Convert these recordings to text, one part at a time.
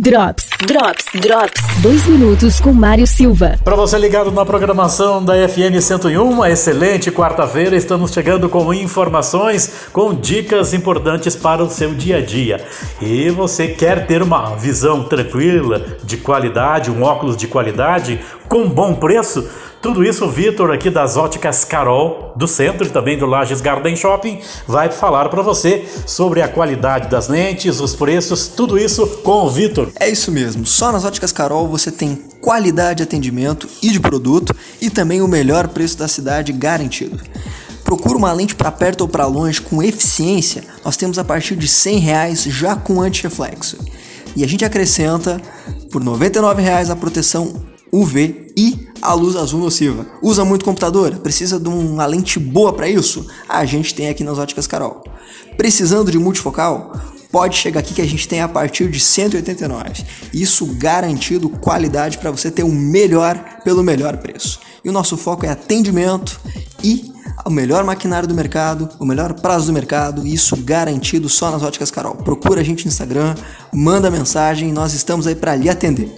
Drops, Drops, Drops. Dois minutos com Mário Silva. Para você ligado na programação da FM 101, uma excelente quarta-feira. Estamos chegando com informações, com dicas importantes para o seu dia a dia. E você quer ter uma visão tranquila, de qualidade, um óculos de qualidade, com bom preço? Tudo isso o Vitor aqui das Óticas Carol, do centro e também do Lages Garden Shopping, vai falar para você sobre a qualidade das lentes, os preços, tudo isso com o Vitor. É isso mesmo, só nas Óticas Carol você tem qualidade de atendimento e de produto e também o melhor preço da cidade garantido. Procura uma lente para perto ou para longe com eficiência, nós temos a partir de 100 reais já com anti-reflexo. E a gente acrescenta por R$ 99,00 a proteção UV e a luz azul nociva. Usa muito computador? Precisa de uma lente boa para isso? A gente tem aqui nas Óticas Carol. Precisando de multifocal? Pode chegar aqui que a gente tem a partir de 189. Isso garantido qualidade para você ter o melhor pelo melhor preço. E o nosso foco é atendimento e o melhor maquinário do mercado, o melhor prazo do mercado, isso garantido só nas Óticas Carol. Procura a gente no Instagram, manda mensagem, nós estamos aí para lhe atender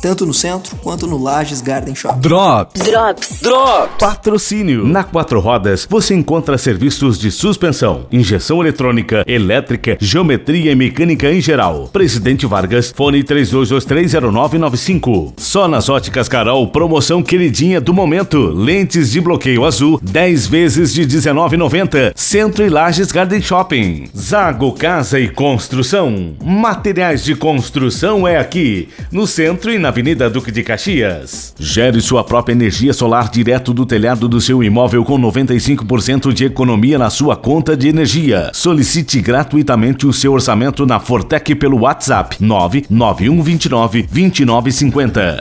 tanto no centro quanto no Lages Garden Shop. Drops. Drops. Drops. Patrocínio. Na Quatro Rodas você encontra serviços de suspensão, injeção eletrônica, elétrica, geometria e mecânica em geral. Presidente Vargas, fone 32230995. Só nas óticas Carol, promoção queridinha do momento. Lentes de bloqueio azul, 10 vezes de 19,90. Centro e Lages Garden Shopping. Zago Casa e Construção. Materiais de construção é aqui, no centro e na Avenida Duque de Caxias. Gere sua própria energia solar direto do telhado do seu imóvel com 95% de economia na sua conta de energia. Solicite gratuitamente o seu orçamento na Fortec pelo WhatsApp 99129 2950.